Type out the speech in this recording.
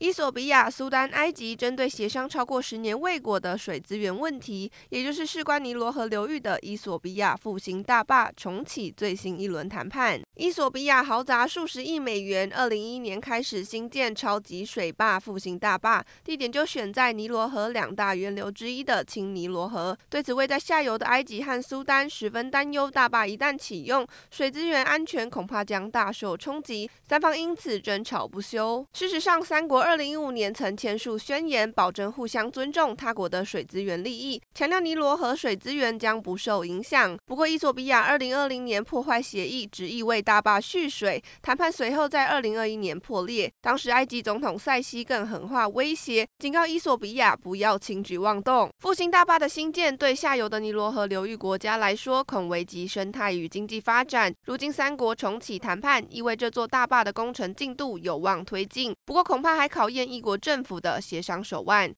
伊索比亚、苏丹、埃及针对协商超过十年未果的水资源问题，也就是事关尼罗河流域的伊索比亚复兴大坝重启最新一轮谈判。伊索比亚豪砸数十亿美元，二零一一年开始兴建超级水坝复兴大坝，地点就选在尼罗河两大源流之一的青尼罗河。对此，位在下游的埃及和苏丹十分担忧，大坝一旦启用，水资源安全恐怕将大受冲击，三方因此争吵不休。事实上，三国二二零一五年曾签署宣言，保证互相尊重他国的水资源利益，强调尼罗河水资源将不受影响。不过，伊索比亚二零二零年破坏协议，执意为大坝蓄水，谈判随后在二零二一年破裂。当时，埃及总统塞西更狠话威胁，警告伊索比亚不要轻举妄动。复兴大坝的兴建对下游的尼罗河流域国家来说，恐危及生态与经济发展。如今三国重启谈判，意味这座大坝的工程进度有望推进。不过，恐怕还考考验一国政府的协商手腕。